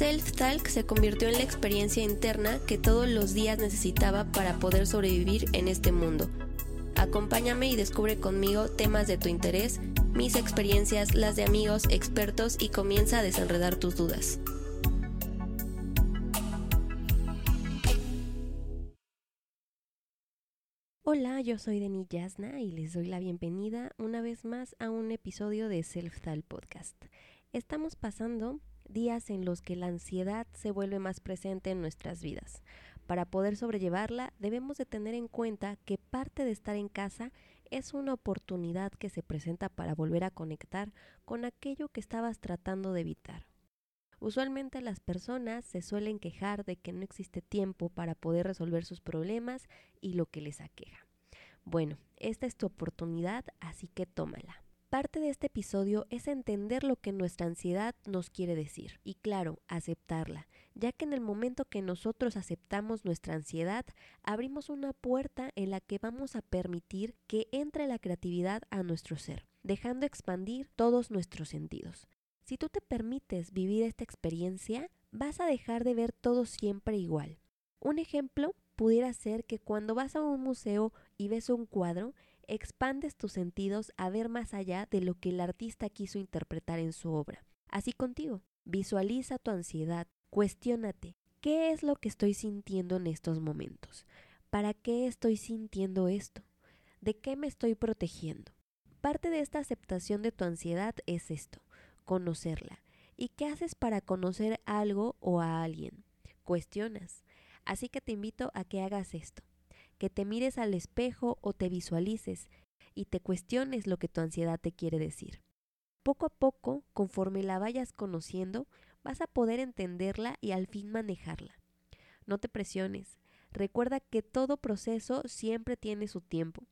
Self-Talk se convirtió en la experiencia interna que todos los días necesitaba para poder sobrevivir en este mundo. Acompáñame y descubre conmigo temas de tu interés, mis experiencias, las de amigos, expertos y comienza a desenredar tus dudas. Hola, yo soy Denis Yasna y les doy la bienvenida una vez más a un episodio de Self-Tal Podcast. Estamos pasando días en los que la ansiedad se vuelve más presente en nuestras vidas. Para poder sobrellevarla, debemos de tener en cuenta que parte de estar en casa es una oportunidad que se presenta para volver a conectar con aquello que estabas tratando de evitar. Usualmente las personas se suelen quejar de que no existe tiempo para poder resolver sus problemas y lo que les aqueja. Bueno, esta es tu oportunidad, así que tómala. Parte de este episodio es entender lo que nuestra ansiedad nos quiere decir y claro, aceptarla, ya que en el momento que nosotros aceptamos nuestra ansiedad, abrimos una puerta en la que vamos a permitir que entre la creatividad a nuestro ser, dejando expandir todos nuestros sentidos. Si tú te permites vivir esta experiencia, vas a dejar de ver todo siempre igual. Un ejemplo pudiera ser que cuando vas a un museo y ves un cuadro, expandes tus sentidos a ver más allá de lo que el artista quiso interpretar en su obra. Así contigo, visualiza tu ansiedad, cuestiónate, ¿qué es lo que estoy sintiendo en estos momentos? ¿Para qué estoy sintiendo esto? ¿De qué me estoy protegiendo? Parte de esta aceptación de tu ansiedad es esto, conocerla. ¿Y qué haces para conocer algo o a alguien? Cuestionas. Así que te invito a que hagas esto que te mires al espejo o te visualices y te cuestiones lo que tu ansiedad te quiere decir. Poco a poco, conforme la vayas conociendo, vas a poder entenderla y al fin manejarla. No te presiones. Recuerda que todo proceso siempre tiene su tiempo.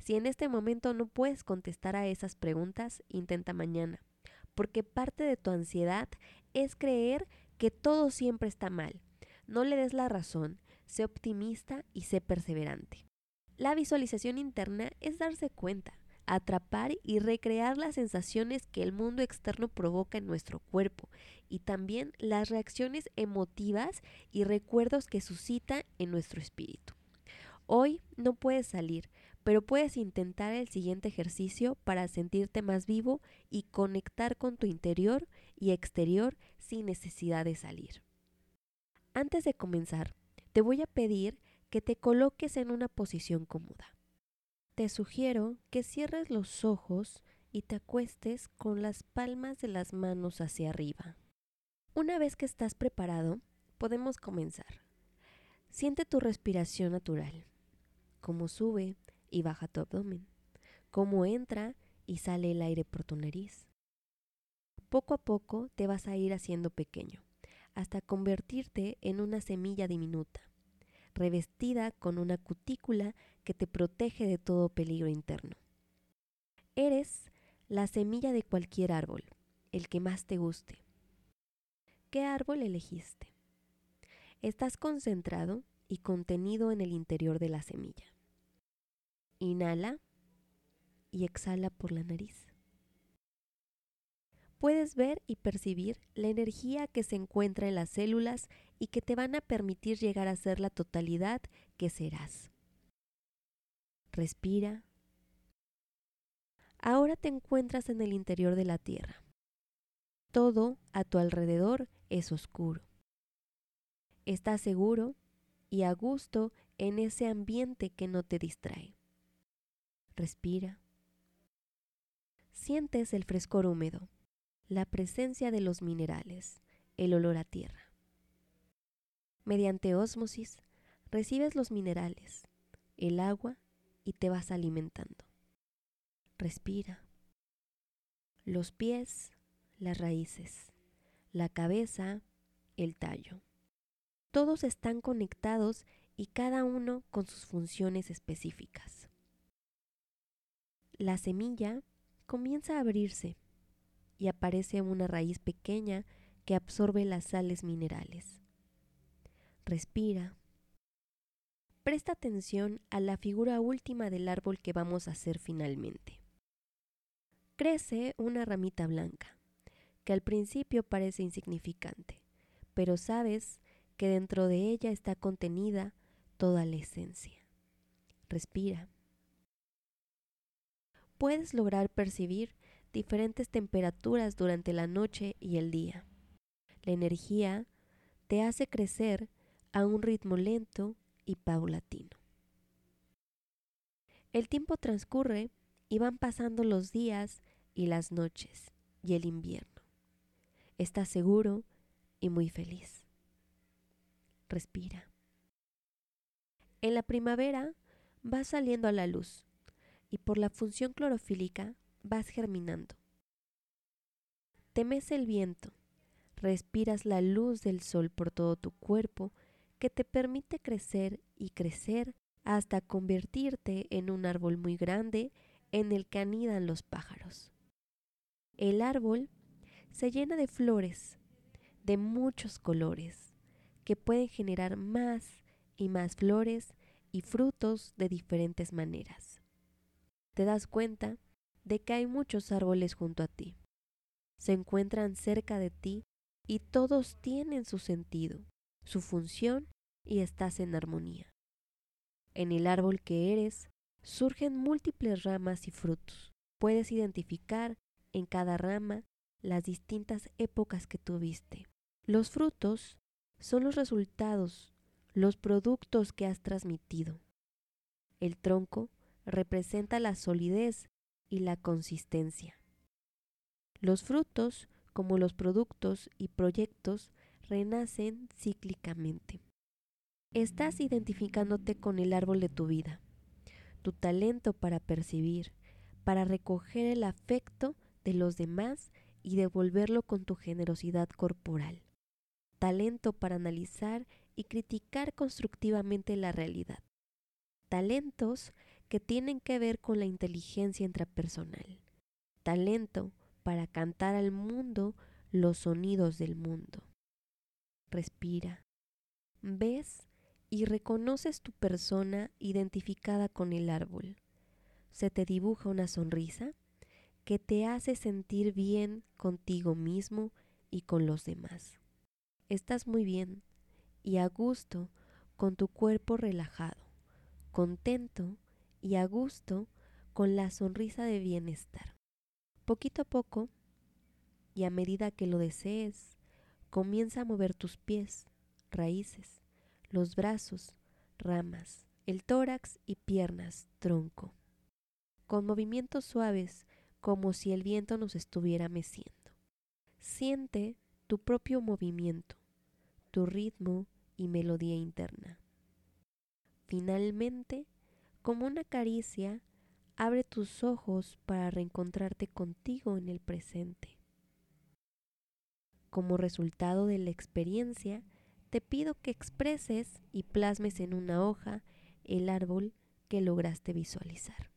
Si en este momento no puedes contestar a esas preguntas, intenta mañana, porque parte de tu ansiedad es creer que todo siempre está mal. No le des la razón, sé optimista y sé perseverante. La visualización interna es darse cuenta, atrapar y recrear las sensaciones que el mundo externo provoca en nuestro cuerpo y también las reacciones emotivas y recuerdos que suscita en nuestro espíritu. Hoy no puedes salir, pero puedes intentar el siguiente ejercicio para sentirte más vivo y conectar con tu interior y exterior sin necesidad de salir. Antes de comenzar, te voy a pedir que te coloques en una posición cómoda. Te sugiero que cierres los ojos y te acuestes con las palmas de las manos hacia arriba. Una vez que estás preparado, podemos comenzar. Siente tu respiración natural, cómo sube y baja tu abdomen, cómo entra y sale el aire por tu nariz. Poco a poco te vas a ir haciendo pequeño hasta convertirte en una semilla diminuta, revestida con una cutícula que te protege de todo peligro interno. Eres la semilla de cualquier árbol, el que más te guste. ¿Qué árbol elegiste? Estás concentrado y contenido en el interior de la semilla. Inhala y exhala por la nariz puedes ver y percibir la energía que se encuentra en las células y que te van a permitir llegar a ser la totalidad que serás. Respira. Ahora te encuentras en el interior de la Tierra. Todo a tu alrededor es oscuro. Estás seguro y a gusto en ese ambiente que no te distrae. Respira. Sientes el frescor húmedo la presencia de los minerales, el olor a tierra. Mediante ósmosis, recibes los minerales, el agua y te vas alimentando. Respira. Los pies, las raíces, la cabeza, el tallo. Todos están conectados y cada uno con sus funciones específicas. La semilla comienza a abrirse y aparece una raíz pequeña que absorbe las sales minerales. Respira. Presta atención a la figura última del árbol que vamos a hacer finalmente. Crece una ramita blanca, que al principio parece insignificante, pero sabes que dentro de ella está contenida toda la esencia. Respira. Puedes lograr percibir diferentes temperaturas durante la noche y el día. La energía te hace crecer a un ritmo lento y paulatino. El tiempo transcurre y van pasando los días y las noches y el invierno. Estás seguro y muy feliz. Respira. En la primavera vas saliendo a la luz y por la función clorofílica vas germinando. Temes el viento, respiras la luz del sol por todo tu cuerpo que te permite crecer y crecer hasta convertirte en un árbol muy grande en el que anidan los pájaros. El árbol se llena de flores de muchos colores que pueden generar más y más flores y frutos de diferentes maneras. Te das cuenta de que hay muchos árboles junto a ti. Se encuentran cerca de ti y todos tienen su sentido, su función y estás en armonía. En el árbol que eres surgen múltiples ramas y frutos. Puedes identificar en cada rama las distintas épocas que tuviste. Los frutos son los resultados, los productos que has transmitido. El tronco representa la solidez y la consistencia. Los frutos, como los productos y proyectos, renacen cíclicamente. Estás identificándote con el árbol de tu vida, tu talento para percibir, para recoger el afecto de los demás y devolverlo con tu generosidad corporal, talento para analizar y criticar constructivamente la realidad, talentos que tienen que ver con la inteligencia intrapersonal, talento para cantar al mundo los sonidos del mundo. Respira. ¿Ves y reconoces tu persona identificada con el árbol. Se te dibuja una sonrisa que te hace sentir bien contigo mismo y con los demás. Estás muy bien y a gusto con tu cuerpo relajado, contento y a gusto con la sonrisa de bienestar. Poquito a poco, y a medida que lo desees, comienza a mover tus pies, raíces, los brazos, ramas, el tórax y piernas, tronco, con movimientos suaves como si el viento nos estuviera meciendo. Siente tu propio movimiento, tu ritmo y melodía interna. Finalmente, como una caricia, abre tus ojos para reencontrarte contigo en el presente. Como resultado de la experiencia, te pido que expreses y plasmes en una hoja el árbol que lograste visualizar.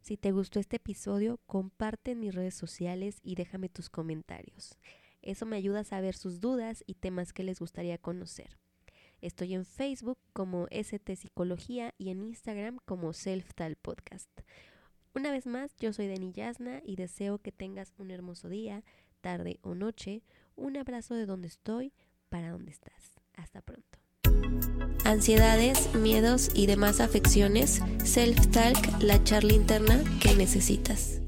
Si te gustó este episodio, comparte en mis redes sociales y déjame tus comentarios. Eso me ayuda a saber sus dudas y temas que les gustaría conocer. Estoy en Facebook como ST Psicología y en Instagram como Self Tal Podcast. Una vez más, yo soy Dani Yasna y deseo que tengas un hermoso día, tarde o noche. Un abrazo de donde estoy para dónde estás. Hasta pronto. Ansiedades, miedos y demás afecciones, Self-Talk, la charla interna que necesitas.